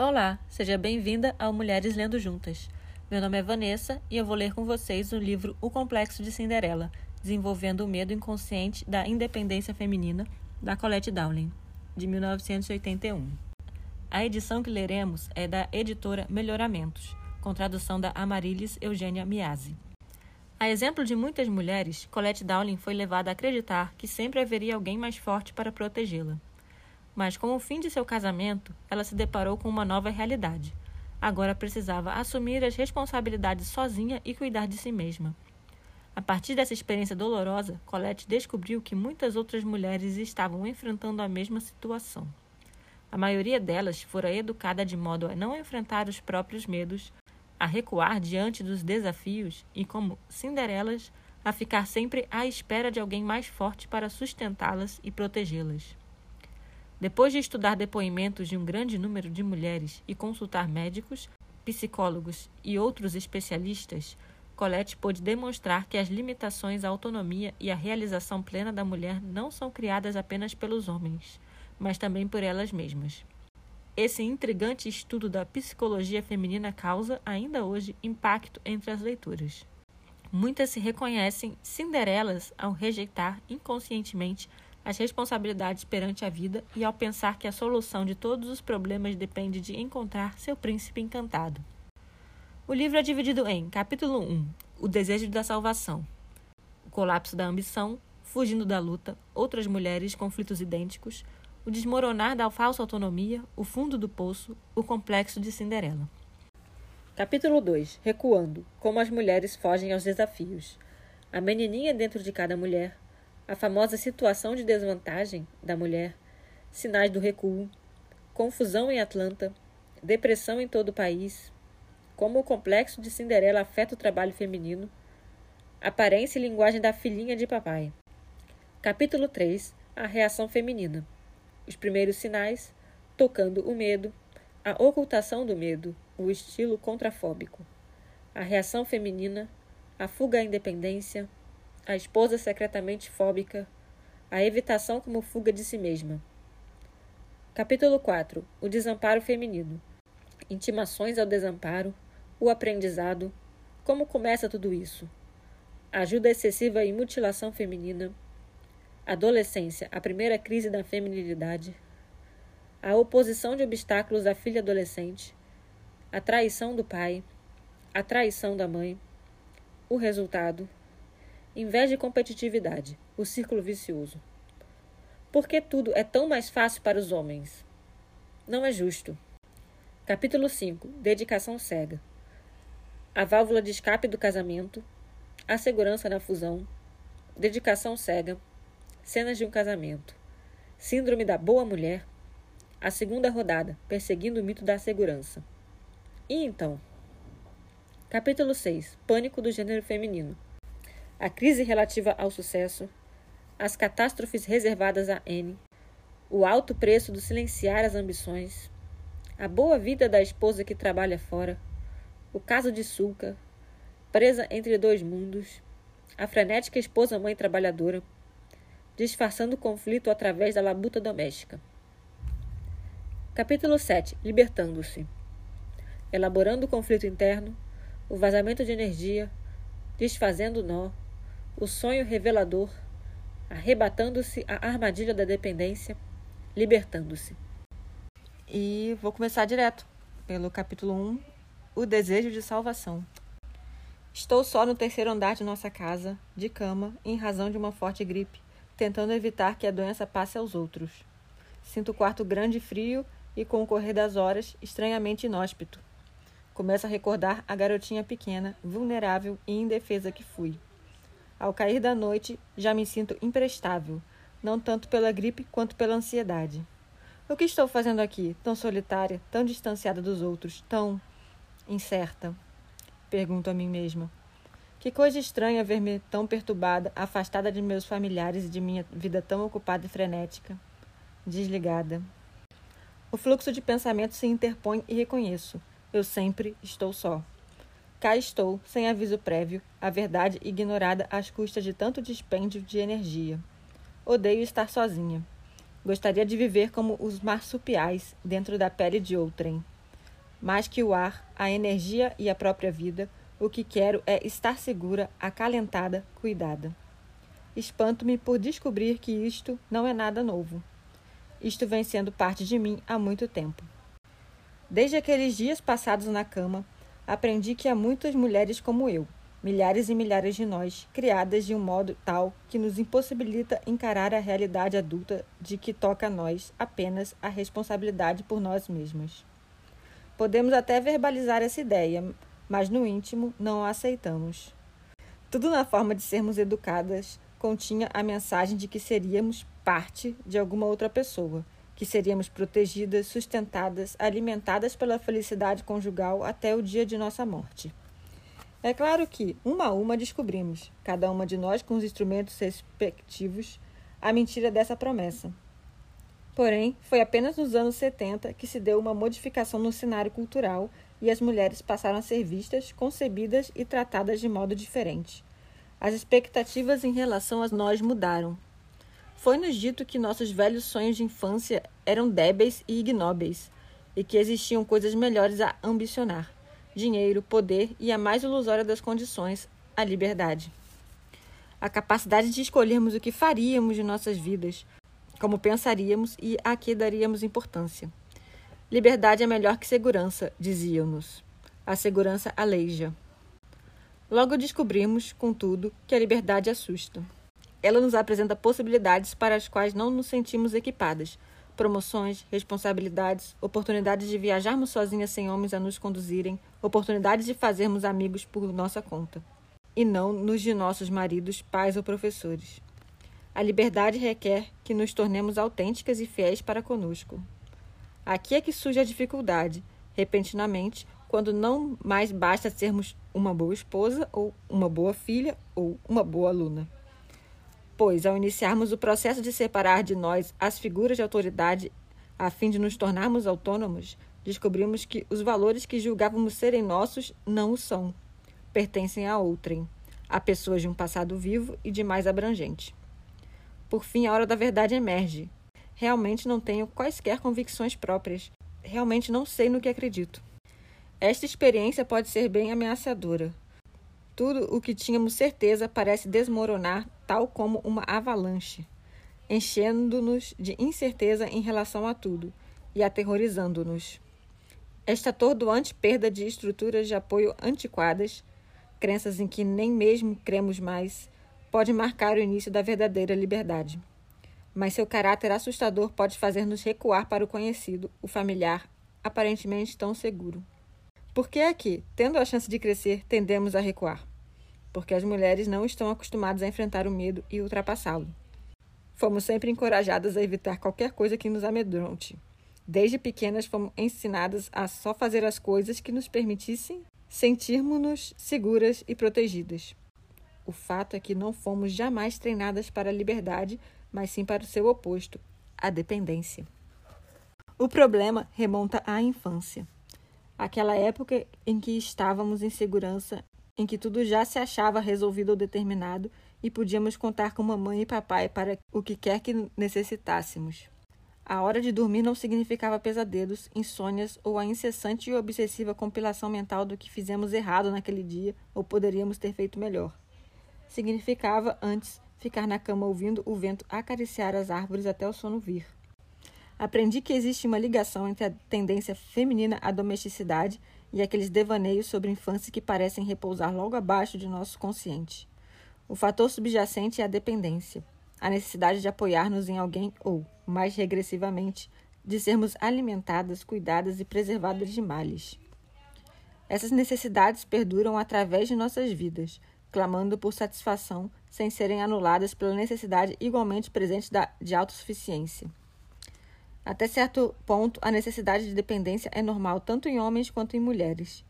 Olá, seja bem-vinda ao Mulheres Lendo Juntas. Meu nome é Vanessa e eu vou ler com vocês o livro O Complexo de Cinderela, desenvolvendo o medo inconsciente da independência feminina, da Colette Dowling, de 1981. A edição que leremos é da editora Melhoramentos, com tradução da Amarilis Eugênia Miazzi. A exemplo de muitas mulheres, Colette Dowling foi levada a acreditar que sempre haveria alguém mais forte para protegê-la. Mas com o fim de seu casamento, ela se deparou com uma nova realidade. Agora precisava assumir as responsabilidades sozinha e cuidar de si mesma. A partir dessa experiência dolorosa, Colette descobriu que muitas outras mulheres estavam enfrentando a mesma situação. A maioria delas fora educada de modo a não enfrentar os próprios medos, a recuar diante dos desafios e, como Cinderelas, a ficar sempre à espera de alguém mais forte para sustentá-las e protegê-las. Depois de estudar depoimentos de um grande número de mulheres e consultar médicos, psicólogos e outros especialistas, Colette pôde demonstrar que as limitações à autonomia e à realização plena da mulher não são criadas apenas pelos homens, mas também por elas mesmas. Esse intrigante estudo da psicologia feminina causa, ainda hoje, impacto entre as leituras. Muitas se reconhecem Cinderelas ao rejeitar inconscientemente as responsabilidades perante a vida e ao pensar que a solução de todos os problemas depende de encontrar seu príncipe encantado. O livro é dividido em capítulo 1: O desejo da salvação, o colapso da ambição, fugindo da luta, outras mulheres, conflitos idênticos, o desmoronar da falsa autonomia, o fundo do poço, o complexo de Cinderela. Capítulo 2: Recuando como as mulheres fogem aos desafios. A menininha dentro de cada mulher, a famosa situação de desvantagem da mulher, sinais do recuo, confusão em Atlanta, depressão em todo o país, como o complexo de Cinderela afeta o trabalho feminino, aparência e linguagem da filhinha de papai. Capítulo 3 A reação feminina. Os primeiros sinais, tocando o medo, a ocultação do medo, o estilo contrafóbico. A reação feminina, a fuga à independência, a esposa secretamente fóbica, a evitação como fuga de si mesma. Capítulo 4 O desamparo feminino. Intimações ao desamparo, o aprendizado. Como começa tudo isso? Ajuda excessiva e mutilação feminina. Adolescência, a primeira crise da feminilidade. A oposição de obstáculos à filha adolescente. A traição do pai. A traição da mãe. O resultado Inveja e competitividade, o círculo vicioso. Por que tudo é tão mais fácil para os homens? Não é justo. Capítulo 5 Dedicação cega. A válvula de escape do casamento, a segurança na fusão, dedicação cega, cenas de um casamento, síndrome da boa mulher, a segunda rodada, perseguindo o mito da segurança. E então? Capítulo 6 Pânico do gênero feminino a crise relativa ao sucesso, as catástrofes reservadas a N, o alto preço do silenciar as ambições, a boa vida da esposa que trabalha fora, o caso de Sulca, presa entre dois mundos, a frenética esposa-mãe trabalhadora, disfarçando o conflito através da labuta doméstica. Capítulo 7 Libertando-se Elaborando o conflito interno, o vazamento de energia, desfazendo o nó, o sonho revelador, arrebatando-se a armadilha da dependência, libertando-se. E vou começar direto pelo capítulo 1, O Desejo de Salvação. Estou só no terceiro andar de nossa casa, de cama, em razão de uma forte gripe, tentando evitar que a doença passe aos outros. Sinto o quarto grande e frio e, com o correr das horas, estranhamente inóspito. Começo a recordar a garotinha pequena, vulnerável e indefesa que fui. Ao cair da noite, já me sinto imprestável, não tanto pela gripe quanto pela ansiedade. O que estou fazendo aqui, tão solitária, tão distanciada dos outros, tão incerta? Pergunto a mim mesma. Que coisa estranha ver-me tão perturbada, afastada de meus familiares e de minha vida tão ocupada e frenética. Desligada. O fluxo de pensamento se interpõe e reconheço. Eu sempre estou só. Cá estou, sem aviso prévio, a verdade ignorada às custas de tanto dispêndio de energia. Odeio estar sozinha. Gostaria de viver como os marsupiais, dentro da pele de outrem. mais que o ar, a energia e a própria vida, o que quero é estar segura, acalentada, cuidada. Espanto-me por descobrir que isto não é nada novo. Isto vem sendo parte de mim há muito tempo. Desde aqueles dias passados na cama, aprendi que há muitas mulheres como eu, milhares e milhares de nós, criadas de um modo tal que nos impossibilita encarar a realidade adulta de que toca a nós apenas a responsabilidade por nós mesmas. Podemos até verbalizar essa ideia, mas no íntimo não a aceitamos. Tudo na forma de sermos educadas continha a mensagem de que seríamos parte de alguma outra pessoa que seríamos protegidas, sustentadas, alimentadas pela felicidade conjugal até o dia de nossa morte. É claro que, uma a uma, descobrimos, cada uma de nós com os instrumentos respectivos, a mentira dessa promessa. Porém, foi apenas nos anos 70 que se deu uma modificação no cenário cultural e as mulheres passaram a ser vistas, concebidas e tratadas de modo diferente. As expectativas em relação a nós mudaram, foi-nos dito que nossos velhos sonhos de infância eram débeis e ignóbeis, e que existiam coisas melhores a ambicionar: dinheiro, poder e a mais ilusória das condições, a liberdade. A capacidade de escolhermos o que faríamos de nossas vidas, como pensaríamos e a que daríamos importância. Liberdade é melhor que segurança, diziam-nos. A segurança aleija. Logo descobrimos, contudo, que a liberdade assusta. Ela nos apresenta possibilidades para as quais não nos sentimos equipadas. Promoções, responsabilidades, oportunidades de viajarmos sozinhas sem homens a nos conduzirem, oportunidades de fazermos amigos por nossa conta. E não nos de nossos maridos, pais ou professores. A liberdade requer que nos tornemos autênticas e fiéis para conosco. Aqui é que surge a dificuldade, repentinamente, quando não mais basta sermos uma boa esposa, ou uma boa filha, ou uma boa aluna pois, ao iniciarmos o processo de separar de nós as figuras de autoridade a fim de nos tornarmos autônomos, descobrimos que os valores que julgávamos serem nossos não o são. Pertencem a outrem, a pessoas de um passado vivo e de mais abrangente. Por fim, a hora da verdade emerge. Realmente não tenho quaisquer convicções próprias. Realmente não sei no que acredito. Esta experiência pode ser bem ameaçadora. Tudo o que tínhamos certeza parece desmoronar, tal como uma avalanche, enchendo-nos de incerteza em relação a tudo e aterrorizando-nos. Esta atordoante perda de estruturas de apoio antiquadas, crenças em que nem mesmo cremos mais, pode marcar o início da verdadeira liberdade. Mas seu caráter assustador pode fazer-nos recuar para o conhecido, o familiar, aparentemente tão seguro. Por que é que, tendo a chance de crescer, tendemos a recuar? Porque as mulheres não estão acostumadas a enfrentar o medo e ultrapassá-lo. Fomos sempre encorajadas a evitar qualquer coisa que nos amedronte. Desde pequenas fomos ensinadas a só fazer as coisas que nos permitissem sentirmos-nos seguras e protegidas. O fato é que não fomos jamais treinadas para a liberdade, mas sim para o seu oposto, a dependência. O problema remonta à infância, aquela época em que estávamos em segurança em que tudo já se achava resolvido ou determinado e podíamos contar com mamãe e papai para o que quer que necessitássemos. A hora de dormir não significava pesadelos, insônias ou a incessante e obsessiva compilação mental do que fizemos errado naquele dia ou poderíamos ter feito melhor. Significava, antes, ficar na cama ouvindo o vento acariciar as árvores até o sono vir. Aprendi que existe uma ligação entre a tendência feminina à domesticidade e aqueles devaneios sobre infância que parecem repousar logo abaixo de nosso consciente. O fator subjacente é a dependência, a necessidade de apoiar-nos em alguém ou, mais regressivamente, de sermos alimentadas, cuidadas e preservadas de males. Essas necessidades perduram através de nossas vidas, clamando por satisfação, sem serem anuladas pela necessidade igualmente presente de autossuficiência. Até certo ponto, a necessidade de dependência é normal tanto em homens quanto em mulheres.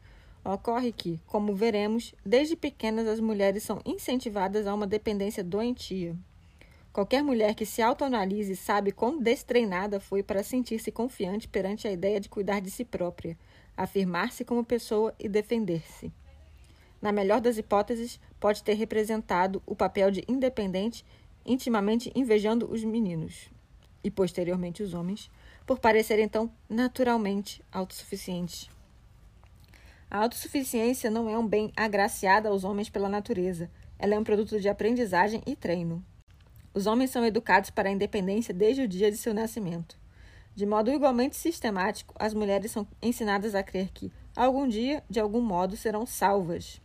Ocorre que, como veremos, desde pequenas as mulheres são incentivadas a uma dependência doentia. Qualquer mulher que se autoanalise sabe quão destreinada foi para sentir-se confiante perante a ideia de cuidar de si própria, afirmar-se como pessoa e defender-se. Na melhor das hipóteses, pode ter representado o papel de independente, intimamente invejando os meninos e posteriormente os homens, por parecerem tão naturalmente autossuficientes. A autossuficiência não é um bem agraciado aos homens pela natureza. Ela é um produto de aprendizagem e treino. Os homens são educados para a independência desde o dia de seu nascimento. De modo igualmente sistemático, as mulheres são ensinadas a crer que, algum dia, de algum modo, serão salvas.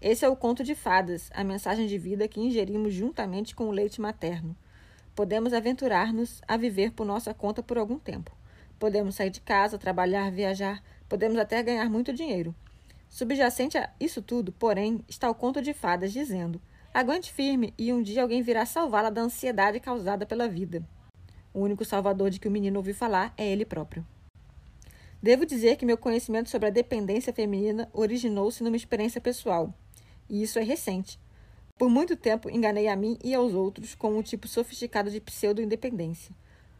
Esse é o conto de fadas, a mensagem de vida que ingerimos juntamente com o leite materno. Podemos aventurar-nos a viver por nossa conta por algum tempo. Podemos sair de casa, trabalhar, viajar, podemos até ganhar muito dinheiro. Subjacente a isso tudo, porém, está o conto de fadas dizendo: aguente firme e um dia alguém virá salvá-la da ansiedade causada pela vida. O único salvador de que o menino ouviu falar é ele próprio. Devo dizer que meu conhecimento sobre a dependência feminina originou-se numa experiência pessoal, e isso é recente. Por muito tempo enganei a mim e aos outros com um tipo sofisticado de pseudo-independência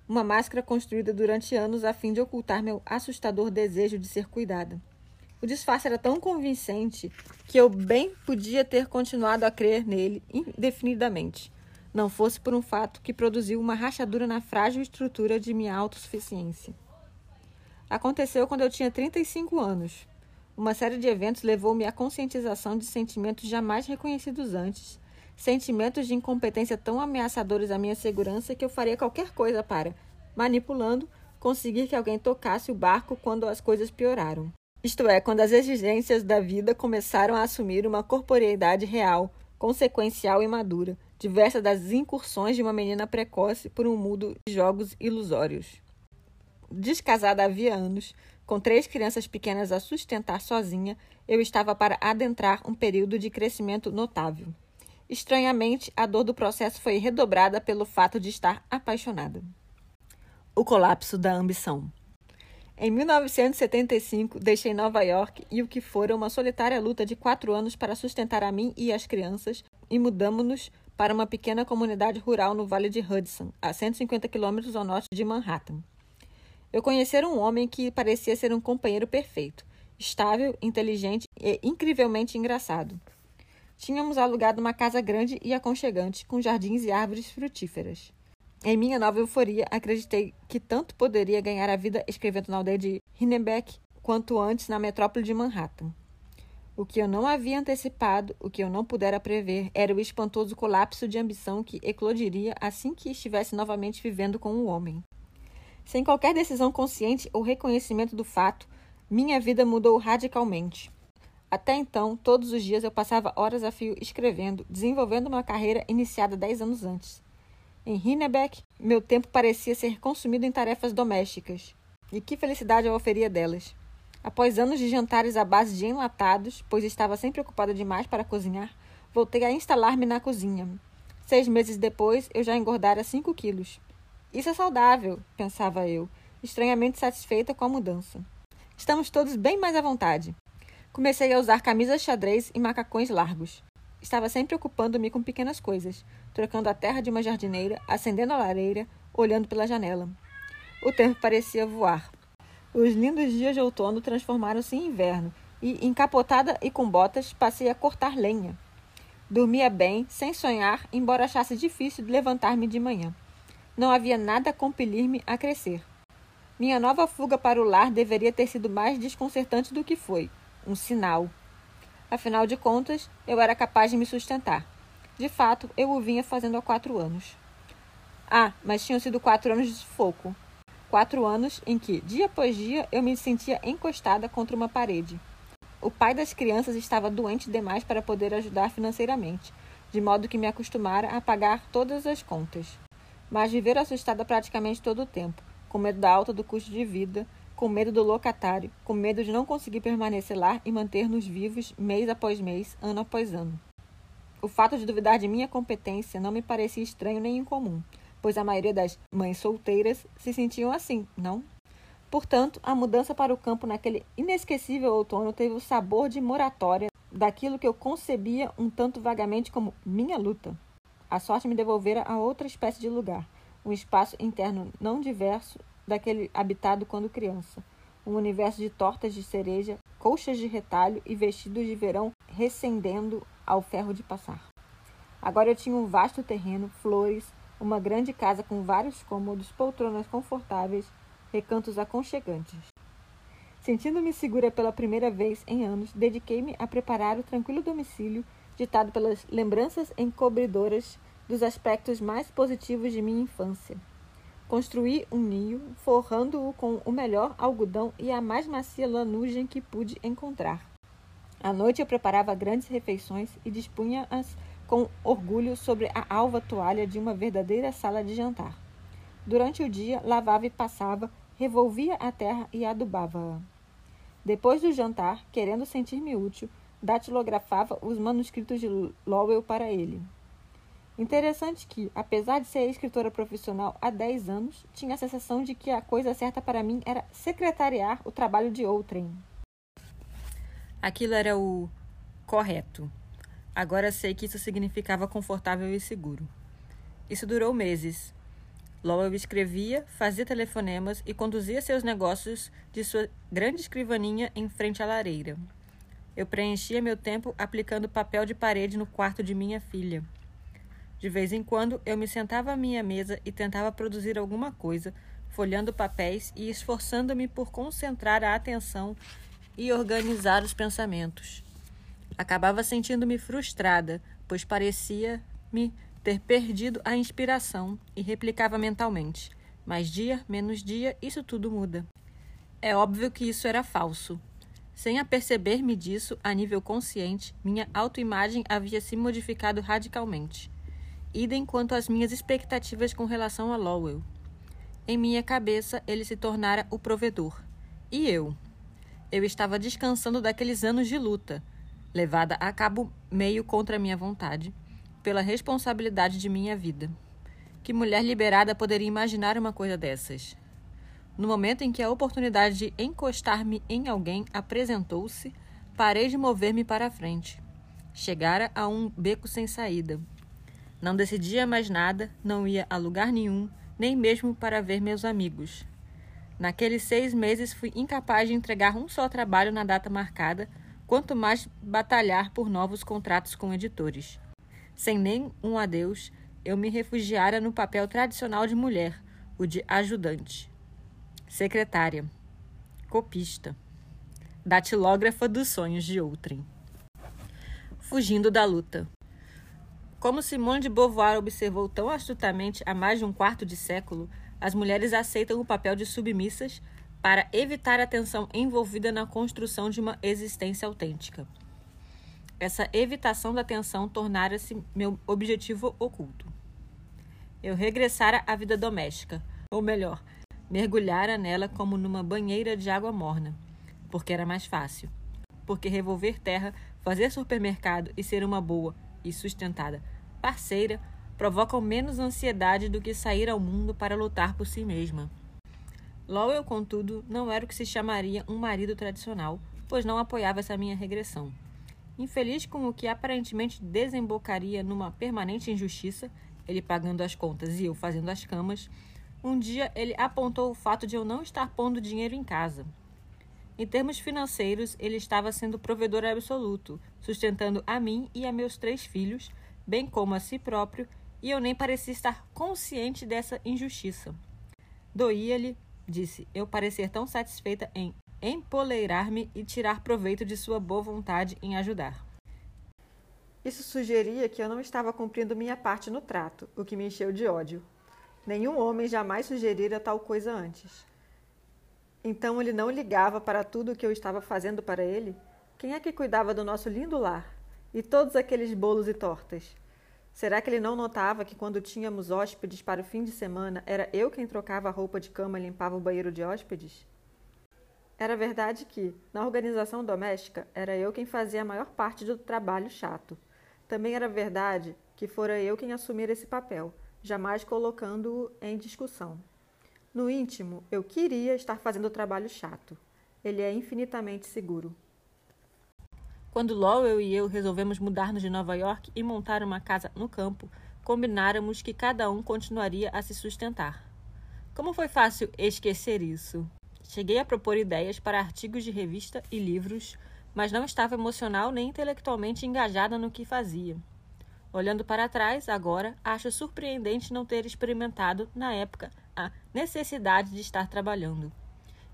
uma máscara construída durante anos a fim de ocultar meu assustador desejo de ser cuidada. O disfarce era tão convincente que eu bem podia ter continuado a crer nele indefinidamente, não fosse por um fato que produziu uma rachadura na frágil estrutura de minha autossuficiência. Aconteceu quando eu tinha 35 anos. Uma série de eventos levou-me à conscientização de sentimentos jamais reconhecidos antes sentimentos de incompetência tão ameaçadores à minha segurança que eu faria qualquer coisa para, manipulando, conseguir que alguém tocasse o barco quando as coisas pioraram. Isto é, quando as exigências da vida começaram a assumir uma corporeidade real, consequencial e madura, diversa das incursões de uma menina precoce por um mundo de jogos ilusórios. Descasada havia anos, com três crianças pequenas a sustentar sozinha, eu estava para adentrar um período de crescimento notável. Estranhamente, a dor do processo foi redobrada pelo fato de estar apaixonada. O colapso da ambição. Em 1975, deixei Nova York e o que fora uma solitária luta de quatro anos para sustentar a mim e as crianças e mudamos-nos para uma pequena comunidade rural no Vale de Hudson, a 150 quilômetros ao norte de Manhattan. Eu conhecera um homem que parecia ser um companheiro perfeito, estável, inteligente e incrivelmente engraçado. Tínhamos alugado uma casa grande e aconchegante, com jardins e árvores frutíferas. Em minha nova euforia, acreditei que tanto poderia ganhar a vida escrevendo na aldeia de Hinnebeck quanto antes na metrópole de Manhattan. O que eu não havia antecipado, o que eu não pudera prever, era o espantoso colapso de ambição que eclodiria assim que estivesse novamente vivendo com um homem. Sem qualquer decisão consciente ou reconhecimento do fato, minha vida mudou radicalmente. Até então, todos os dias eu passava horas a fio escrevendo, desenvolvendo uma carreira iniciada dez anos antes. Em Hinnebeck, meu tempo parecia ser consumido em tarefas domésticas. E que felicidade eu oferia delas. Após anos de jantares à base de enlatados, pois estava sempre ocupada demais para cozinhar, voltei a instalar-me na cozinha. Seis meses depois, eu já engordara cinco quilos. Isso é saudável, pensava eu, estranhamente satisfeita com a mudança. Estamos todos bem mais à vontade. Comecei a usar camisas xadrez e macacões largos. Estava sempre ocupando-me com pequenas coisas, trocando a terra de uma jardineira, acendendo a lareira, olhando pela janela. O tempo parecia voar. Os lindos dias de outono transformaram-se em inverno, e, encapotada e com botas, passei a cortar lenha. Dormia bem, sem sonhar, embora achasse difícil levantar-me de manhã. Não havia nada a compelir-me a crescer. Minha nova fuga para o lar deveria ter sido mais desconcertante do que foi um sinal. Afinal de contas, eu era capaz de me sustentar. De fato, eu o vinha fazendo há quatro anos. Ah, mas tinham sido quatro anos de sufoco. Quatro anos em que, dia após dia, eu me sentia encostada contra uma parede. O pai das crianças estava doente demais para poder ajudar financeiramente, de modo que me acostumara a pagar todas as contas. Mas viver assustada praticamente todo o tempo, com medo da alta do custo de vida, com medo do locatário, com medo de não conseguir permanecer lá e manter-nos vivos mês após mês, ano após ano. O fato de duvidar de minha competência não me parecia estranho nem incomum, pois a maioria das mães solteiras se sentiam assim, não? Portanto, a mudança para o campo naquele inesquecível outono teve o sabor de moratória daquilo que eu concebia um tanto vagamente como minha luta. A sorte me devolvera a outra espécie de lugar, um espaço interno não diverso daquele habitado quando criança. Um universo de tortas de cereja, colchas de retalho e vestidos de verão recendendo ao ferro de passar. Agora eu tinha um vasto terreno, flores, uma grande casa com vários cômodos, poltronas confortáveis, recantos aconchegantes. Sentindo-me segura pela primeira vez em anos, dediquei-me a preparar o tranquilo domicílio ditado pelas lembranças encobridoras dos aspectos mais positivos de minha infância. Construí um ninho, forrando-o com o melhor algodão e a mais macia lanugem que pude encontrar. À noite eu preparava grandes refeições e dispunha-as com orgulho sobre a alva toalha de uma verdadeira sala de jantar. Durante o dia, lavava e passava, revolvia a terra e adubava-a. Depois do jantar, querendo sentir-me útil, datilografava os manuscritos de Lowell para ele. Interessante que, apesar de ser escritora profissional há 10 anos, tinha a sensação de que a coisa certa para mim era secretariar o trabalho de outrem. Aquilo era o correto. Agora sei que isso significava confortável e seguro. Isso durou meses. Lowell escrevia, fazia telefonemas e conduzia seus negócios de sua grande escrivaninha em frente à lareira. Eu preenchia meu tempo aplicando papel de parede no quarto de minha filha. De vez em quando, eu me sentava à minha mesa e tentava produzir alguma coisa, folhando papéis e esforçando-me por concentrar a atenção e organizar os pensamentos. Acabava sentindo-me frustrada, pois parecia-me ter perdido a inspiração e replicava mentalmente: mais dia, menos dia, isso tudo muda. É óbvio que isso era falso. Sem aperceber-me disso, a nível consciente, minha autoimagem havia se modificado radicalmente. Idem quanto às minhas expectativas com relação a Lowell. Em minha cabeça, ele se tornara o provedor. E eu? Eu estava descansando daqueles anos de luta, levada a cabo meio contra minha vontade, pela responsabilidade de minha vida. Que mulher liberada poderia imaginar uma coisa dessas? No momento em que a oportunidade de encostar-me em alguém apresentou-se, parei de mover-me para a frente. Chegara a um beco sem saída. Não decidia mais nada, não ia a lugar nenhum, nem mesmo para ver meus amigos. Naqueles seis meses fui incapaz de entregar um só trabalho na data marcada, quanto mais batalhar por novos contratos com editores. Sem nem um adeus, eu me refugiara no papel tradicional de mulher, o de ajudante secretária, copista, datilógrafa dos sonhos de outrem. Fugindo da luta. Como Simone de Beauvoir observou tão astutamente há mais de um quarto de século, as mulheres aceitam o papel de submissas para evitar a tensão envolvida na construção de uma existência autêntica. Essa evitação da tensão tornara-se meu objetivo oculto. Eu regressara à vida doméstica, ou melhor, mergulhara nela como numa banheira de água morna, porque era mais fácil. Porque revolver terra, fazer supermercado e ser uma boa e sustentada parceira provocam menos ansiedade do que sair ao mundo para lutar por si mesma. Lowell, contudo, não era o que se chamaria um marido tradicional, pois não apoiava essa minha regressão. Infeliz com o que aparentemente desembocaria numa permanente injustiça, ele pagando as contas e eu fazendo as camas, um dia ele apontou o fato de eu não estar pondo dinheiro em casa. Em termos financeiros, ele estava sendo provedor absoluto, sustentando a mim e a meus três filhos, bem como a si próprio, e eu nem parecia estar consciente dessa injustiça. Doía-lhe, disse, eu parecer tão satisfeita em empoleirar-me e tirar proveito de sua boa vontade em ajudar. Isso sugeria que eu não estava cumprindo minha parte no trato, o que me encheu de ódio. Nenhum homem jamais sugerira tal coisa antes. Então ele não ligava para tudo o que eu estava fazendo para ele? Quem é que cuidava do nosso lindo lar? E todos aqueles bolos e tortas? Será que ele não notava que quando tínhamos hóspedes para o fim de semana, era eu quem trocava a roupa de cama e limpava o banheiro de hóspedes? Era verdade que, na organização doméstica, era eu quem fazia a maior parte do trabalho chato. Também era verdade que fora eu quem assumira esse papel jamais colocando-o em discussão. No íntimo, eu queria estar fazendo o trabalho chato. Ele é infinitamente seguro. Quando Lowell e eu resolvemos mudar-nos de Nova York e montar uma casa no campo, combináramos que cada um continuaria a se sustentar. Como foi fácil esquecer isso? Cheguei a propor ideias para artigos de revista e livros, mas não estava emocional nem intelectualmente engajada no que fazia. Olhando para trás, agora, acho surpreendente não ter experimentado, na época, a necessidade de estar trabalhando.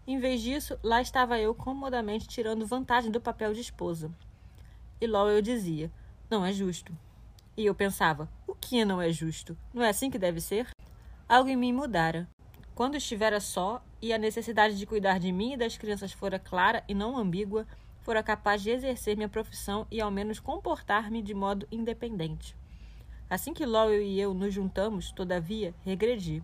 Em vez disso, lá estava eu comodamente tirando vantagem do papel de esposa. E logo eu dizia: Não é justo. E eu pensava: O que não é justo? Não é assim que deve ser? Algo em mim mudara. Quando estivera só e a necessidade de cuidar de mim e das crianças fora clara e não ambígua, fora capaz de exercer minha profissão e ao menos comportar-me de modo independente. Assim que Lowell e eu nos juntamos, todavia, regredi.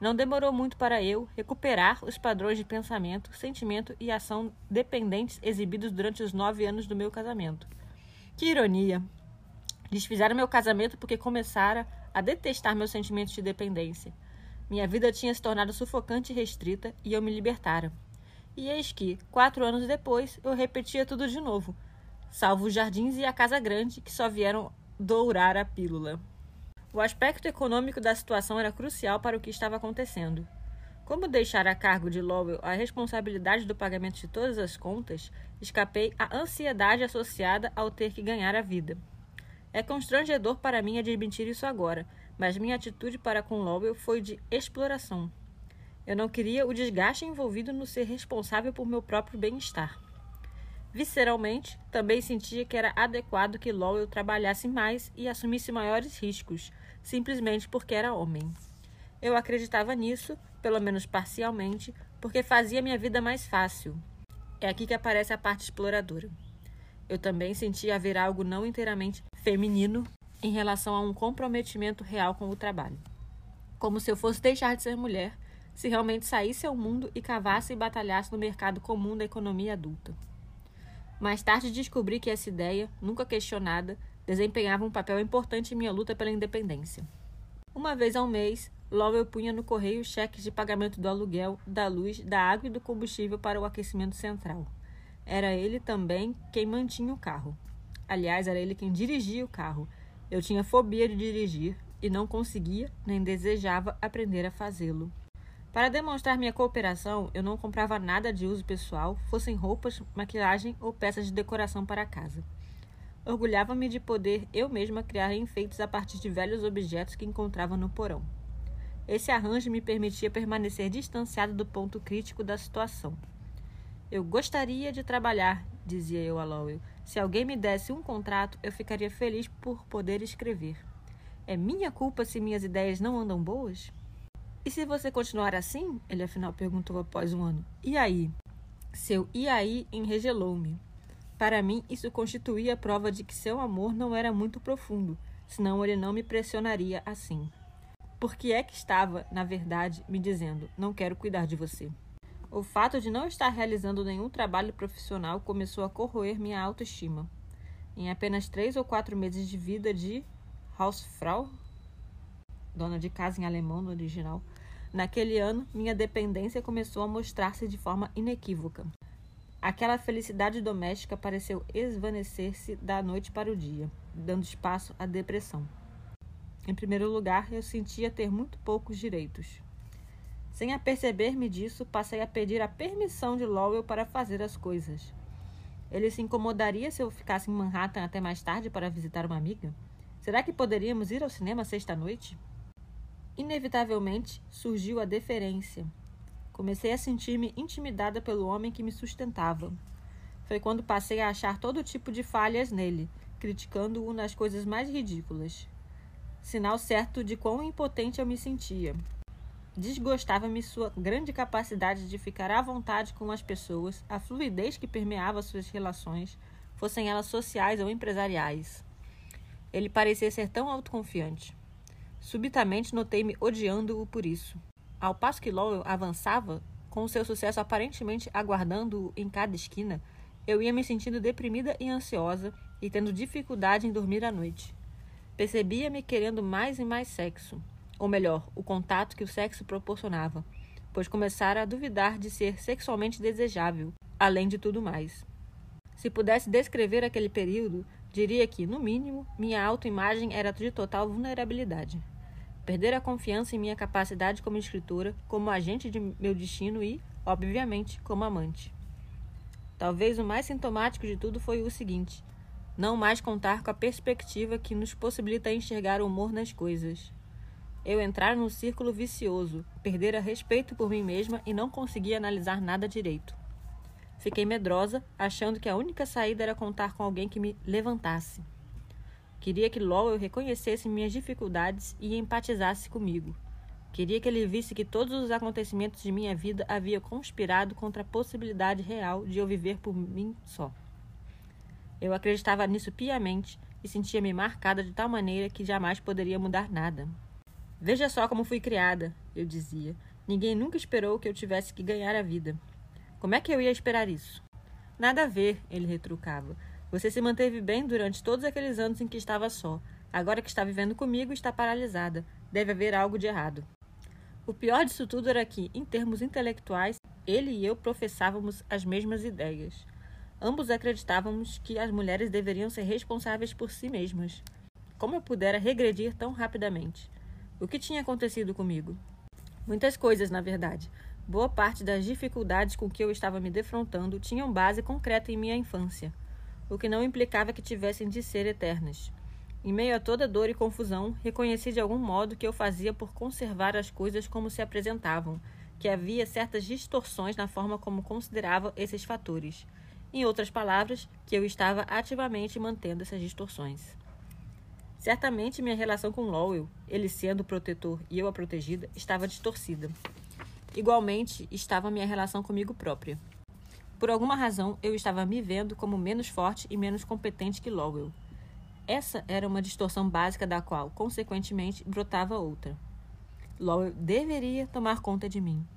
Não demorou muito para eu recuperar os padrões de pensamento, sentimento e ação dependentes exibidos durante os nove anos do meu casamento. Que ironia! Desfizeram meu casamento porque começara a detestar meus sentimentos de dependência. Minha vida tinha se tornado sufocante e restrita e eu me libertara. E eis que, quatro anos depois, eu repetia tudo de novo, salvo os jardins e a casa grande que só vieram dourar a pílula. O aspecto econômico da situação era crucial para o que estava acontecendo. Como deixar a cargo de Lowell a responsabilidade do pagamento de todas as contas, escapei à ansiedade associada ao ter que ganhar a vida. É constrangedor para mim admitir isso agora, mas minha atitude para com Lowell foi de exploração. Eu não queria o desgaste envolvido no ser responsável por meu próprio bem-estar. Visceralmente, também sentia que era adequado que Lowell trabalhasse mais e assumisse maiores riscos, simplesmente porque era homem. Eu acreditava nisso, pelo menos parcialmente, porque fazia minha vida mais fácil. É aqui que aparece a parte exploradora. Eu também sentia haver algo não inteiramente feminino em relação a um comprometimento real com o trabalho. Como se eu fosse deixar de ser mulher se realmente saísse ao mundo e cavasse e batalhasse no mercado comum da economia adulta. Mais tarde descobri que essa ideia, nunca questionada, desempenhava um papel importante em minha luta pela independência. Uma vez ao mês, Lowell punha no correio cheques de pagamento do aluguel, da luz, da água e do combustível para o aquecimento central. Era ele também quem mantinha o carro. Aliás, era ele quem dirigia o carro. Eu tinha fobia de dirigir e não conseguia nem desejava aprender a fazê-lo. Para demonstrar minha cooperação, eu não comprava nada de uso pessoal, fossem roupas, maquiagem ou peças de decoração para a casa. Orgulhava-me de poder eu mesma criar enfeites a partir de velhos objetos que encontrava no porão. Esse arranjo me permitia permanecer distanciado do ponto crítico da situação. Eu gostaria de trabalhar, dizia eu a Lowell. Se alguém me desse um contrato, eu ficaria feliz por poder escrever. É minha culpa se minhas ideias não andam boas? E se você continuar assim? Ele afinal perguntou após um ano. E aí? Seu e aí enregelou-me. Para mim, isso constituía prova de que seu amor não era muito profundo, senão ele não me pressionaria assim. Por que é que estava, na verdade, me dizendo: não quero cuidar de você? O fato de não estar realizando nenhum trabalho profissional começou a corroer minha autoestima. Em apenas três ou quatro meses de vida de Hausfrau, dona de casa em alemão no original, naquele ano minha dependência começou a mostrar-se de forma inequívoca. Aquela felicidade doméstica pareceu esvanecer-se da noite para o dia, dando espaço à depressão. Em primeiro lugar, eu sentia ter muito poucos direitos. Sem aperceber-me disso, passei a pedir a permissão de Lowell para fazer as coisas. Ele se incomodaria se eu ficasse em Manhattan até mais tarde para visitar uma amiga? Será que poderíamos ir ao cinema sexta-noite? Inevitavelmente surgiu a deferência. Comecei a sentir-me intimidada pelo homem que me sustentava. Foi quando passei a achar todo tipo de falhas nele, criticando-o nas coisas mais ridículas. Sinal certo de quão impotente eu me sentia. Desgostava-me sua grande capacidade de ficar à vontade com as pessoas, a fluidez que permeava suas relações, fossem elas sociais ou empresariais. Ele parecia ser tão autoconfiante. Subitamente notei-me odiando-o por isso. Ao passo que Lowell avançava, com seu sucesso aparentemente aguardando-o em cada esquina, eu ia me sentindo deprimida e ansiosa e tendo dificuldade em dormir à noite. Percebia-me querendo mais e mais sexo ou melhor, o contato que o sexo proporcionava, pois começara a duvidar de ser sexualmente desejável, além de tudo mais. Se pudesse descrever aquele período, diria que, no mínimo, minha autoimagem era de total vulnerabilidade. Perder a confiança em minha capacidade como escritora, como agente de meu destino e, obviamente, como amante. Talvez o mais sintomático de tudo foi o seguinte: não mais contar com a perspectiva que nos possibilita enxergar o humor nas coisas eu entrar num círculo vicioso, Perdera respeito por mim mesma e não conseguia analisar nada direito. Fiquei medrosa, achando que a única saída era contar com alguém que me levantasse. Queria que Lowell reconhecesse minhas dificuldades e empatizasse comigo. Queria que ele visse que todos os acontecimentos de minha vida haviam conspirado contra a possibilidade real de eu viver por mim só. Eu acreditava nisso piamente e sentia-me marcada de tal maneira que jamais poderia mudar nada. Veja só como fui criada, eu dizia. Ninguém nunca esperou que eu tivesse que ganhar a vida. Como é que eu ia esperar isso? Nada a ver, ele retrucava. Você se manteve bem durante todos aqueles anos em que estava só. Agora que está vivendo comigo, está paralisada. Deve haver algo de errado. O pior disso tudo era que, em termos intelectuais, ele e eu professávamos as mesmas ideias. Ambos acreditávamos que as mulheres deveriam ser responsáveis por si mesmas. Como eu pudera regredir tão rapidamente? O que tinha acontecido comigo? Muitas coisas, na verdade. Boa parte das dificuldades com que eu estava me defrontando tinham base concreta em minha infância, o que não implicava que tivessem de ser eternas. Em meio a toda dor e confusão, reconheci de algum modo que eu fazia por conservar as coisas como se apresentavam, que havia certas distorções na forma como considerava esses fatores. Em outras palavras, que eu estava ativamente mantendo essas distorções. Certamente minha relação com Lowell, ele sendo o protetor e eu a protegida, estava distorcida. Igualmente, estava minha relação comigo própria. Por alguma razão, eu estava me vendo como menos forte e menos competente que Lowell. Essa era uma distorção básica da qual, consequentemente, brotava outra. Lowell deveria tomar conta de mim.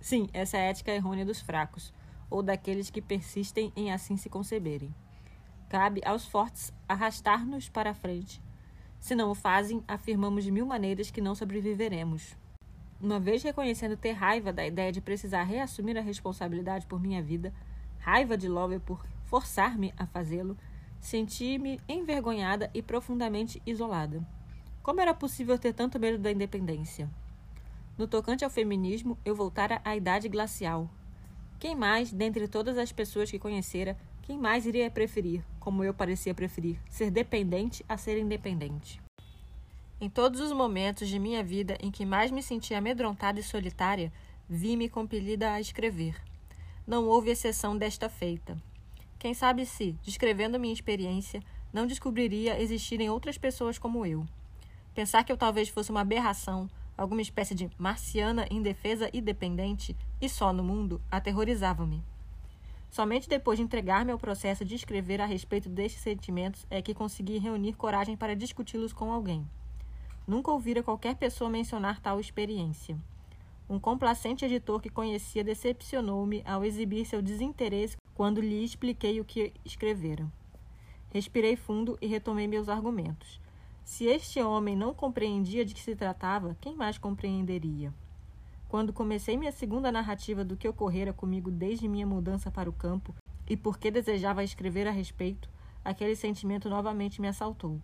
Sim, essa é a ética errônea dos fracos, ou daqueles que persistem em assim se conceberem. Cabe aos fortes arrastar-nos para a frente. Se não o fazem, afirmamos de mil maneiras que não sobreviveremos. Uma vez reconhecendo ter raiva da ideia de precisar reassumir a responsabilidade por minha vida, raiva de Lowell por forçar-me a fazê-lo, senti-me envergonhada e profundamente isolada. Como era possível ter tanto medo da independência? No tocante ao feminismo, eu voltara à idade glacial. Quem mais, dentre todas as pessoas que conhecera, quem mais iria preferir, como eu parecia preferir, ser dependente a ser independente? Em todos os momentos de minha vida em que mais me sentia amedrontada e solitária, vi-me compelida a escrever. Não houve exceção desta feita. Quem sabe se, descrevendo minha experiência, não descobriria existirem outras pessoas como eu. Pensar que eu talvez fosse uma aberração, alguma espécie de marciana indefesa e dependente, e só no mundo, aterrorizava-me. Somente depois de entregar-me ao processo de escrever a respeito destes sentimentos é que consegui reunir coragem para discuti-los com alguém. Nunca ouvira qualquer pessoa mencionar tal experiência. Um complacente editor que conhecia decepcionou-me ao exibir seu desinteresse quando lhe expliquei o que escrevera. Respirei fundo e retomei meus argumentos. Se este homem não compreendia de que se tratava, quem mais compreenderia? Quando comecei minha segunda narrativa do que ocorrera comigo desde minha mudança para o campo e por que desejava escrever a respeito, aquele sentimento novamente me assaltou.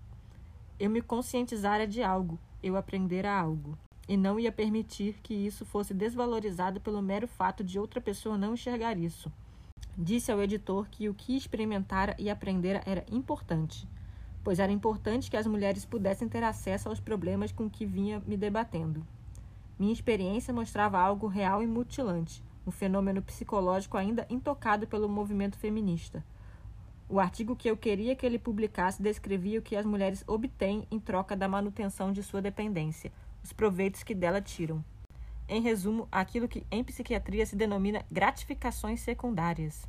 Eu me conscientizara de algo, eu aprendera algo, e não ia permitir que isso fosse desvalorizado pelo mero fato de outra pessoa não enxergar isso. Disse ao editor que o que experimentara e aprendera era importante, pois era importante que as mulheres pudessem ter acesso aos problemas com que vinha me debatendo. Minha experiência mostrava algo real e mutilante, um fenômeno psicológico ainda intocado pelo movimento feminista o artigo que eu queria que ele publicasse descrevia o que as mulheres obtêm em troca da manutenção de sua dependência, os proveitos que dela tiram. Em resumo, aquilo que em psiquiatria se denomina gratificações secundárias.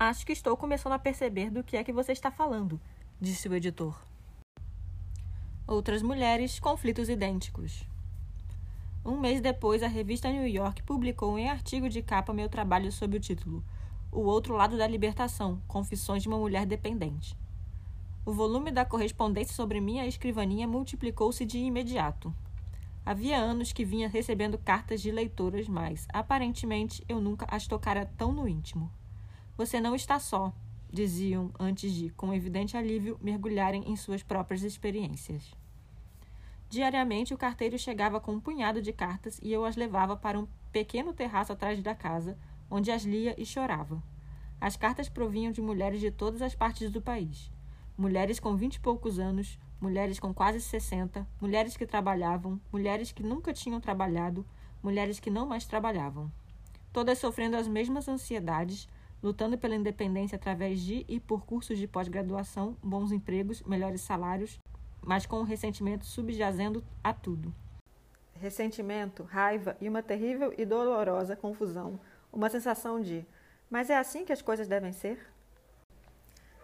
Acho que estou começando a perceber do que é que você está falando, disse o editor. Outras mulheres, conflitos idênticos. Um mês depois, a revista New York publicou em artigo de capa meu trabalho sob o título o Outro Lado da Libertação Confissões de uma Mulher Dependente. O volume da correspondência sobre minha escrivaninha multiplicou-se de imediato. Havia anos que vinha recebendo cartas de leitoras, mas, aparentemente, eu nunca as tocara tão no íntimo. Você não está só, diziam antes de, com evidente alívio, mergulharem em suas próprias experiências. Diariamente, o carteiro chegava com um punhado de cartas e eu as levava para um pequeno terraço atrás da casa, onde as lia e chorava. As cartas provinham de mulheres de todas as partes do país. Mulheres com vinte e poucos anos, mulheres com quase sessenta, mulheres que trabalhavam, mulheres que nunca tinham trabalhado, mulheres que não mais trabalhavam. Todas sofrendo as mesmas ansiedades, lutando pela independência através de e por cursos de pós-graduação, bons empregos, melhores salários, mas com o ressentimento subjazendo a tudo. Ressentimento, raiva e uma terrível e dolorosa confusão, uma sensação de: mas é assim que as coisas devem ser?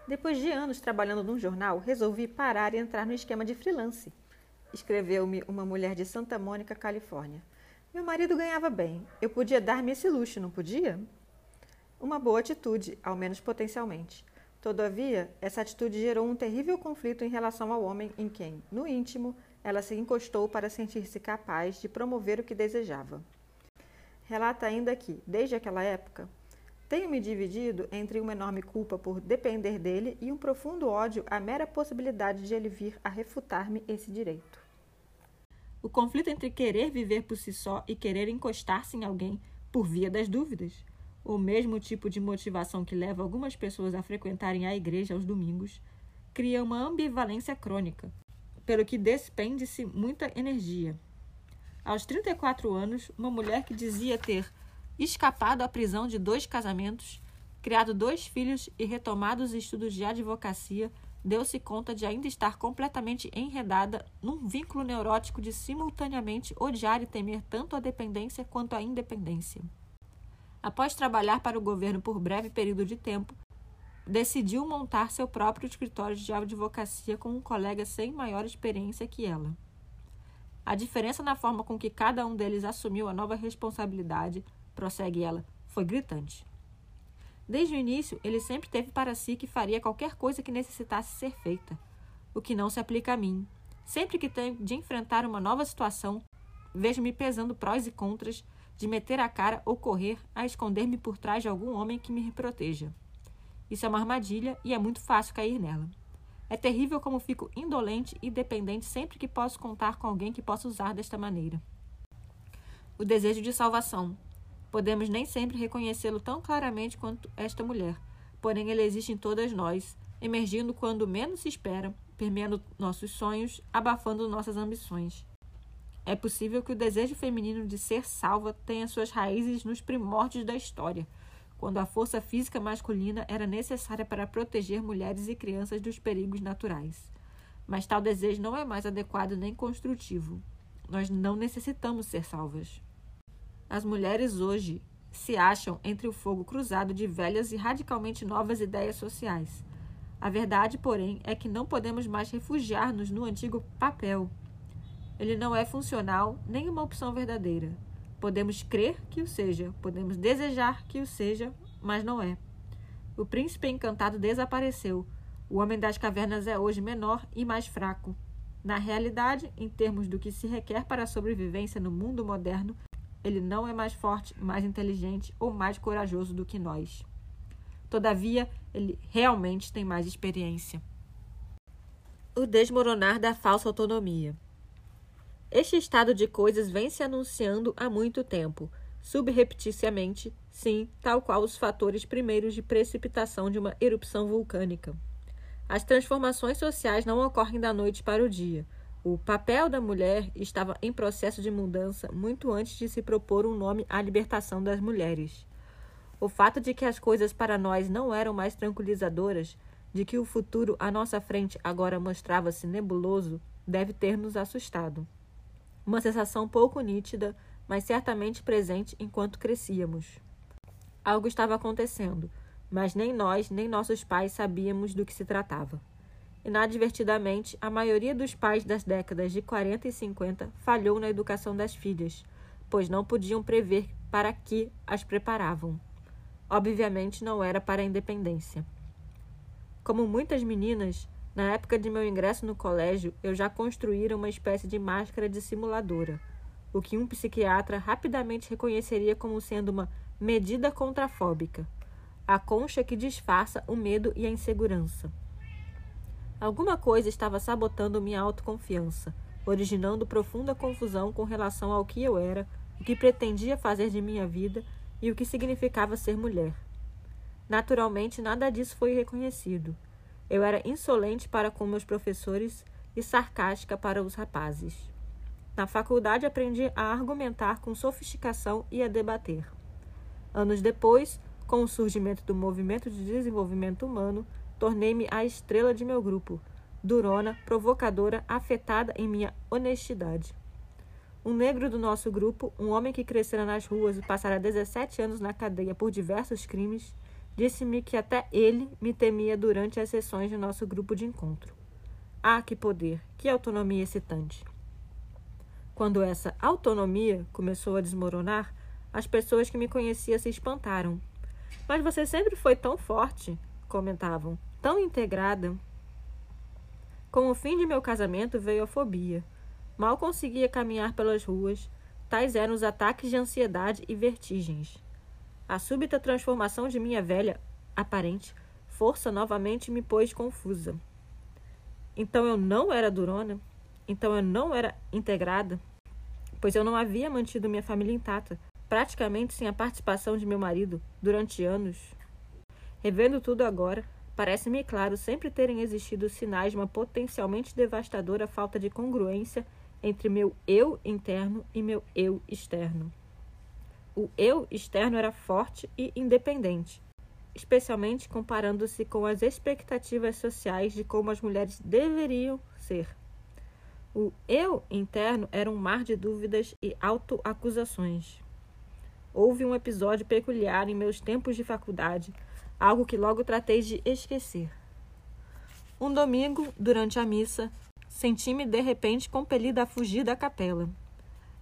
Depois de anos trabalhando num jornal, resolvi parar e entrar no esquema de freelance. Escreveu-me uma mulher de Santa Mônica, Califórnia. Meu marido ganhava bem. Eu podia dar-me esse luxo, não podia? Uma boa atitude, ao menos potencialmente. Todavia, essa atitude gerou um terrível conflito em relação ao homem em quem, no íntimo, ela se encostou para sentir-se capaz de promover o que desejava. Relata ainda que, desde aquela época, tenho me dividido entre uma enorme culpa por depender dele e um profundo ódio à mera possibilidade de ele vir a refutar-me esse direito. O conflito entre querer viver por si só e querer encostar-se em alguém por via das dúvidas, o mesmo tipo de motivação que leva algumas pessoas a frequentarem a igreja aos domingos, cria uma ambivalência crônica, pelo que despende-se muita energia. Aos 34 anos, uma mulher que dizia ter escapado à prisão de dois casamentos, criado dois filhos e retomado os estudos de advocacia, deu-se conta de ainda estar completamente enredada num vínculo neurótico de simultaneamente odiar e temer tanto a dependência quanto a independência. Após trabalhar para o governo por breve período de tempo, decidiu montar seu próprio escritório de advocacia com um colega sem maior experiência que ela. A diferença na forma com que cada um deles assumiu a nova responsabilidade prossegue ela, foi gritante. Desde o início, ele sempre teve para si que faria qualquer coisa que necessitasse ser feita, o que não se aplica a mim. Sempre que tenho de enfrentar uma nova situação, vejo-me pesando prós e contras de meter a cara ou correr a esconder-me por trás de algum homem que me proteja. Isso é uma armadilha e é muito fácil cair nela. É terrível como fico indolente e dependente sempre que posso contar com alguém que possa usar desta maneira. O desejo de salvação, Podemos nem sempre reconhecê-lo tão claramente quanto esta mulher, porém ele existe em todas nós, emergindo quando menos se espera, permeando nossos sonhos, abafando nossas ambições. É possível que o desejo feminino de ser salva tenha suas raízes nos primórdios da história, quando a força física masculina era necessária para proteger mulheres e crianças dos perigos naturais. Mas tal desejo não é mais adequado nem construtivo. Nós não necessitamos ser salvas. As mulheres hoje se acham entre o fogo cruzado de velhas e radicalmente novas ideias sociais. A verdade, porém, é que não podemos mais refugiar-nos no antigo papel. Ele não é funcional nem uma opção verdadeira. Podemos crer que o seja, podemos desejar que o seja, mas não é. O príncipe encantado desapareceu. O homem das cavernas é hoje menor e mais fraco. Na realidade, em termos do que se requer para a sobrevivência no mundo moderno, ele não é mais forte, mais inteligente ou mais corajoso do que nós. Todavia, ele realmente tem mais experiência. O desmoronar da falsa autonomia. Este estado de coisas vem se anunciando há muito tempo, subrepticiamente, sim, tal qual os fatores primeiros de precipitação de uma erupção vulcânica. As transformações sociais não ocorrem da noite para o dia o papel da mulher estava em processo de mudança muito antes de se propor um nome à libertação das mulheres. O fato de que as coisas para nós não eram mais tranquilizadoras, de que o futuro à nossa frente agora mostrava-se nebuloso, deve ter nos assustado. Uma sensação pouco nítida, mas certamente presente enquanto crescíamos. Algo estava acontecendo, mas nem nós nem nossos pais sabíamos do que se tratava. Inadvertidamente, a maioria dos pais das décadas de 40 e 50 falhou na educação das filhas, pois não podiam prever para que as preparavam. Obviamente, não era para a independência. Como muitas meninas, na época de meu ingresso no colégio, eu já construíra uma espécie de máscara dissimuladora, o que um psiquiatra rapidamente reconheceria como sendo uma medida contrafóbica, a concha que disfarça o medo e a insegurança. Alguma coisa estava sabotando minha autoconfiança, originando profunda confusão com relação ao que eu era, o que pretendia fazer de minha vida e o que significava ser mulher. Naturalmente, nada disso foi reconhecido. Eu era insolente para com meus professores e sarcástica para os rapazes. Na faculdade aprendi a argumentar com sofisticação e a debater. Anos depois, com o surgimento do movimento de desenvolvimento humano, tornei-me a estrela de meu grupo, durona, provocadora, afetada em minha honestidade. Um negro do nosso grupo, um homem que crescera nas ruas e passara 17 anos na cadeia por diversos crimes, disse-me que até ele me temia durante as sessões de nosso grupo de encontro. Ah, que poder, que autonomia excitante! Quando essa autonomia começou a desmoronar, as pessoas que me conheciam se espantaram. Mas você sempre foi tão forte, comentavam, tão integrada. Com o fim de meu casamento veio a fobia. Mal conseguia caminhar pelas ruas, tais eram os ataques de ansiedade e vertigens. A súbita transformação de minha velha, aparente, força novamente me pôs confusa. Então eu não era durona? Então eu não era integrada? Pois eu não havia mantido minha família intacta, praticamente sem a participação de meu marido, durante anos. Revendo tudo agora, parece-me claro sempre terem existido sinais de uma potencialmente devastadora falta de congruência entre meu eu interno e meu eu externo. O eu externo era forte e independente, especialmente comparando-se com as expectativas sociais de como as mulheres deveriam ser. O eu interno era um mar de dúvidas e autoacusações. Houve um episódio peculiar em meus tempos de faculdade, algo que logo tratei de esquecer. Um domingo, durante a missa, Senti-me de repente compelida a fugir da capela.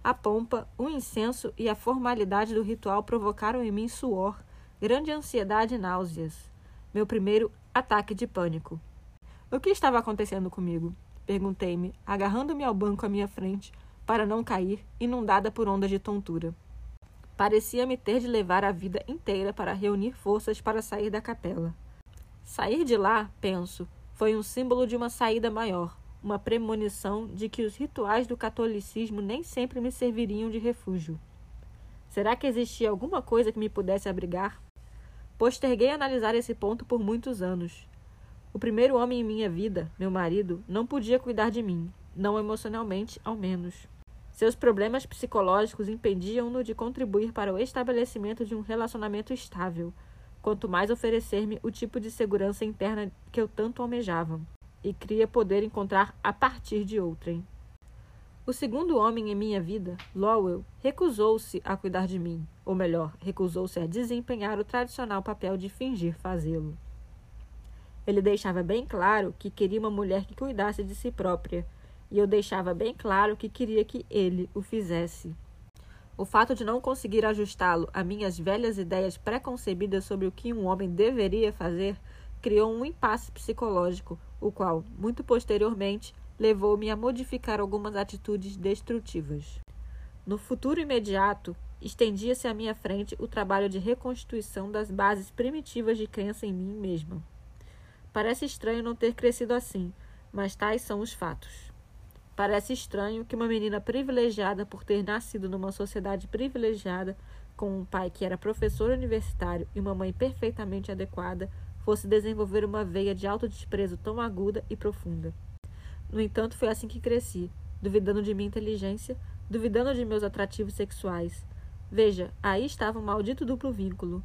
A pompa, o incenso e a formalidade do ritual provocaram em mim suor, grande ansiedade e náuseas. Meu primeiro ataque de pânico. O que estava acontecendo comigo? Perguntei-me, agarrando-me ao banco à minha frente, para não cair, inundada por ondas de tontura. Parecia-me ter de levar a vida inteira para reunir forças para sair da capela. Sair de lá, penso, foi um símbolo de uma saída maior, uma premonição de que os rituais do catolicismo nem sempre me serviriam de refúgio. Será que existia alguma coisa que me pudesse abrigar? Posterguei analisar esse ponto por muitos anos. O primeiro homem em minha vida, meu marido, não podia cuidar de mim, não emocionalmente, ao menos. Seus problemas psicológicos impediam-no de contribuir para o estabelecimento de um relacionamento estável, quanto mais oferecer-me o tipo de segurança interna que eu tanto almejava e cria poder encontrar a partir de outrem. O segundo homem em minha vida, Lowell, recusou-se a cuidar de mim, ou melhor, recusou-se a desempenhar o tradicional papel de fingir fazê-lo. Ele deixava bem claro que queria uma mulher que cuidasse de si própria, e eu deixava bem claro que queria que ele o fizesse. O fato de não conseguir ajustá-lo a minhas velhas ideias preconcebidas sobre o que um homem deveria fazer criou um impasse psicológico, o qual, muito posteriormente, levou-me a modificar algumas atitudes destrutivas. No futuro imediato, estendia-se à minha frente o trabalho de reconstituição das bases primitivas de crença em mim mesma. Parece estranho não ter crescido assim, mas tais são os fatos. Parece estranho que uma menina privilegiada por ter nascido numa sociedade privilegiada, com um pai que era professor universitário e uma mãe perfeitamente adequada, fosse desenvolver uma veia de autodesprezo tão aguda e profunda. No entanto, foi assim que cresci, duvidando de minha inteligência, duvidando de meus atrativos sexuais. Veja, aí estava um maldito duplo vínculo.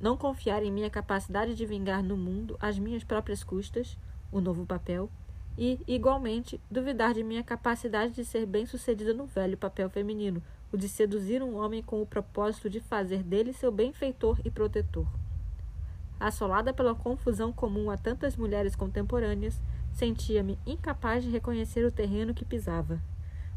Não confiar em minha capacidade de vingar no mundo às minhas próprias custas, o novo papel, e, igualmente, duvidar de minha capacidade de ser bem-sucedida no velho papel feminino, o de seduzir um homem com o propósito de fazer dele seu benfeitor e protetor. Assolada pela confusão comum a tantas mulheres contemporâneas, sentia-me incapaz de reconhecer o terreno que pisava.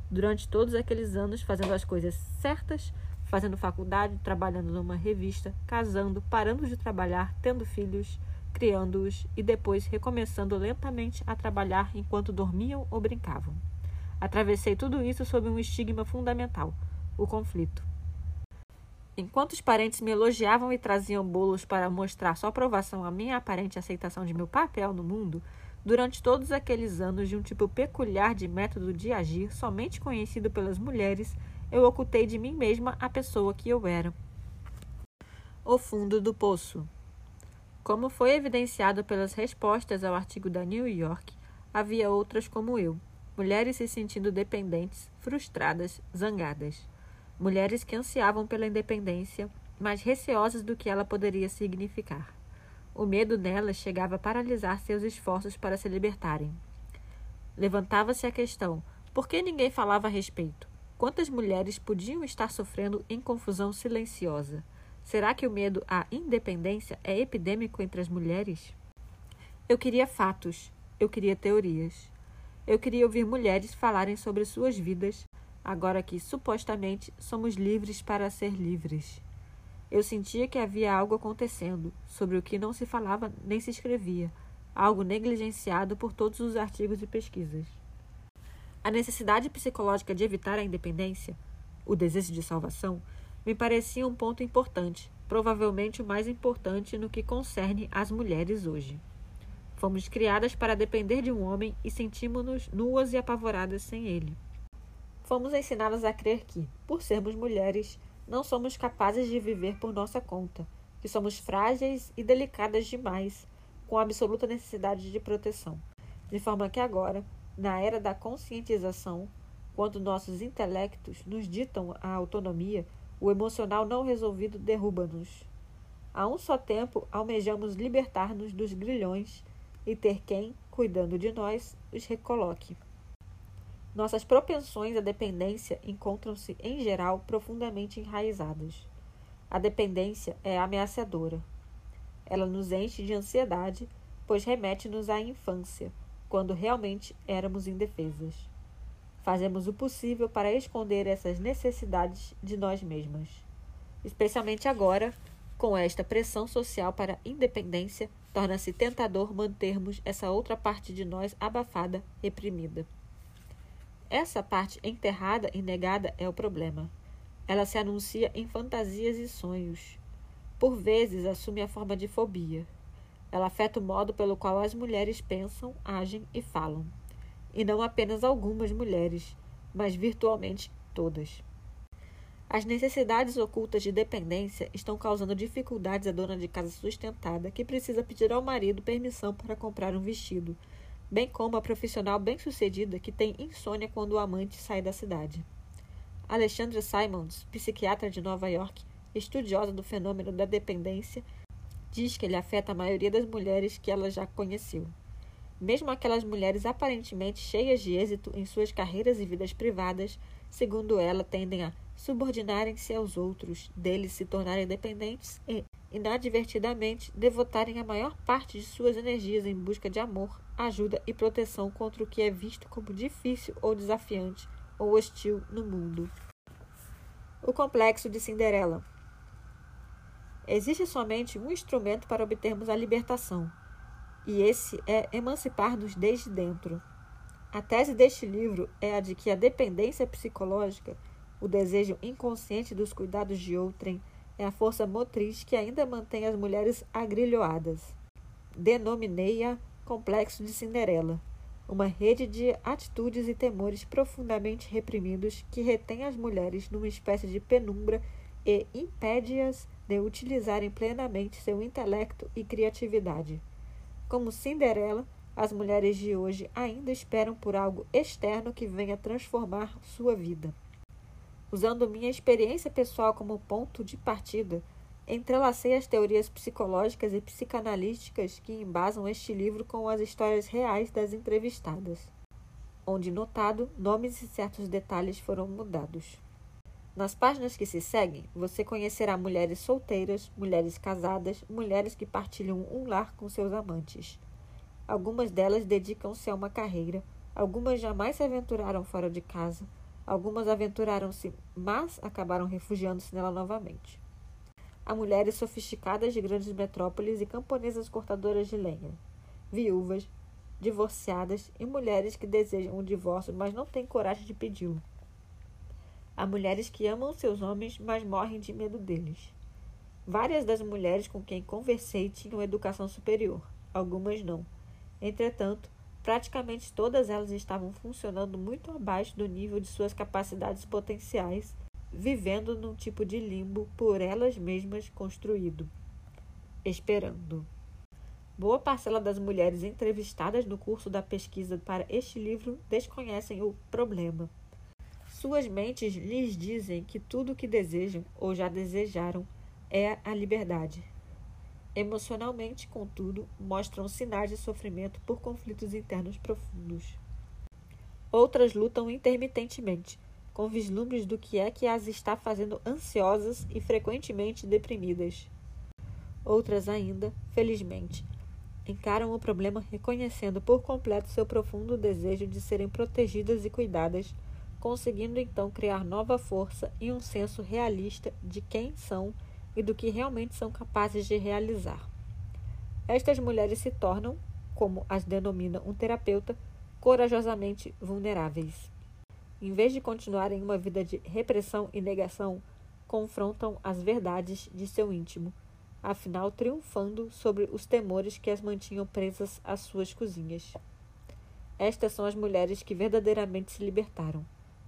Durante todos aqueles anos, fazendo as coisas certas, fazendo faculdade, trabalhando numa revista, casando, parando de trabalhar, tendo filhos, criando-os e depois recomeçando lentamente a trabalhar enquanto dormiam ou brincavam. Atravessei tudo isso sob um estigma fundamental: o conflito. Enquanto os parentes me elogiavam e traziam bolos para mostrar sua aprovação à minha aparente aceitação de meu papel no mundo, durante todos aqueles anos de um tipo peculiar de método de agir somente conhecido pelas mulheres, eu ocultei de mim mesma a pessoa que eu era. O fundo do poço. Como foi evidenciado pelas respostas ao artigo da New York, havia outras como eu. mulheres se sentindo dependentes, frustradas, zangadas. Mulheres que ansiavam pela independência, mas receosas do que ela poderia significar. O medo nelas chegava a paralisar seus esforços para se libertarem. Levantava-se a questão: por que ninguém falava a respeito? Quantas mulheres podiam estar sofrendo em confusão silenciosa? Será que o medo à independência é epidêmico entre as mulheres? Eu queria fatos, eu queria teorias. Eu queria ouvir mulheres falarem sobre suas vidas, agora que supostamente somos livres para ser livres. Eu sentia que havia algo acontecendo, sobre o que não se falava nem se escrevia, algo negligenciado por todos os artigos e pesquisas. A necessidade psicológica de evitar a independência, o desejo de salvação, me parecia um ponto importante, provavelmente o mais importante no que concerne às mulheres hoje. Fomos criadas para depender de um homem e sentimos-nos nuas e apavoradas sem ele. Fomos ensinadas a crer que, por sermos mulheres, não somos capazes de viver por nossa conta, que somos frágeis e delicadas demais, com absoluta necessidade de proteção. De forma que agora, na era da conscientização, quando nossos intelectos nos ditam a autonomia, o emocional não resolvido derruba-nos. A um só tempo, almejamos libertar-nos dos grilhões e ter quem, cuidando de nós, os recoloque. Nossas propensões à dependência encontram-se, em geral, profundamente enraizadas. A dependência é ameaçadora. Ela nos enche de ansiedade, pois remete-nos à infância quando realmente éramos indefesas. Fazemos o possível para esconder essas necessidades de nós mesmas. Especialmente agora, com esta pressão social para independência, torna-se tentador mantermos essa outra parte de nós abafada, reprimida. Essa parte enterrada e negada é o problema. Ela se anuncia em fantasias e sonhos. Por vezes assume a forma de fobia. Ela afeta o modo pelo qual as mulheres pensam, agem e falam. E não apenas algumas mulheres, mas virtualmente todas. As necessidades ocultas de dependência estão causando dificuldades à dona de casa sustentada que precisa pedir ao marido permissão para comprar um vestido, bem como a profissional bem-sucedida que tem insônia quando o amante sai da cidade. Alexandra Simons, psiquiatra de Nova York, estudiosa do fenômeno da dependência, diz que ele afeta a maioria das mulheres que ela já conheceu. Mesmo aquelas mulheres aparentemente cheias de êxito em suas carreiras e vidas privadas, segundo ela, tendem a subordinarem-se aos outros, deles se tornarem dependentes e, inadvertidamente, devotarem a maior parte de suas energias em busca de amor, ajuda e proteção contra o que é visto como difícil ou desafiante ou hostil no mundo. O complexo de Cinderela. Existe somente um instrumento para obtermos a libertação, e esse é emancipar-nos desde dentro. A tese deste livro é a de que a dependência psicológica, o desejo inconsciente dos cuidados de outrem, é a força motriz que ainda mantém as mulheres agrilhoadas. Denominei-a complexo de Cinderela, uma rede de atitudes e temores profundamente reprimidos que retém as mulheres numa espécie de penumbra e impede-as de utilizarem plenamente seu intelecto e criatividade. Como Cinderela, as mulheres de hoje ainda esperam por algo externo que venha transformar sua vida. Usando minha experiência pessoal como ponto de partida, entrelacei as teorias psicológicas e psicanalísticas que embasam este livro com as histórias reais das entrevistadas, onde, notado, nomes e certos detalhes foram mudados. Nas páginas que se seguem, você conhecerá mulheres solteiras, mulheres casadas, mulheres que partilham um lar com seus amantes. Algumas delas dedicam-se a uma carreira, algumas jamais se aventuraram fora de casa, algumas aventuraram-se, mas acabaram refugiando-se nela novamente. Há mulheres sofisticadas de grandes metrópoles e camponesas cortadoras de lenha, viúvas, divorciadas e mulheres que desejam o divórcio, mas não têm coragem de pedi-lo. Há mulheres que amam seus homens, mas morrem de medo deles. Várias das mulheres com quem conversei tinham educação superior, algumas não. Entretanto, praticamente todas elas estavam funcionando muito abaixo do nível de suas capacidades potenciais, vivendo num tipo de limbo por elas mesmas construído, esperando. Boa parcela das mulheres entrevistadas no curso da pesquisa para este livro desconhecem o problema. Suas mentes lhes dizem que tudo o que desejam ou já desejaram é a liberdade. Emocionalmente, contudo, mostram sinais de sofrimento por conflitos internos profundos. Outras lutam intermitentemente, com vislumbres do que é que as está fazendo ansiosas e frequentemente deprimidas. Outras ainda, felizmente, encaram o problema reconhecendo por completo seu profundo desejo de serem protegidas e cuidadas, conseguindo então criar nova força e um senso realista de quem são e do que realmente são capazes de realizar. Estas mulheres se tornam, como as denomina um terapeuta, corajosamente vulneráveis. Em vez de continuarem uma vida de repressão e negação, confrontam as verdades de seu íntimo, afinal triunfando sobre os temores que as mantinham presas às suas cozinhas. Estas são as mulheres que verdadeiramente se libertaram.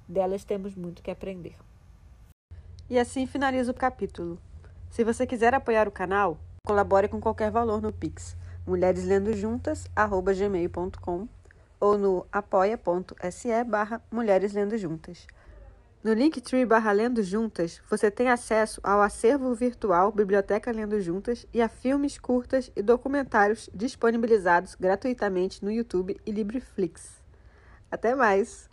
Delas temos muito que aprender. E assim finaliza o capítulo. Se você quiser apoiar o canal, colabore com qualquer valor no Pix mulhereslendojuntas@gmail.com ou no apoia.se barra Mulheres Lendo Juntas. No Linktree barra Lendo Juntas, você tem acesso ao acervo virtual Biblioteca Lendo Juntas e a filmes curtas e documentários disponibilizados gratuitamente no YouTube e Libreflix. Até mais!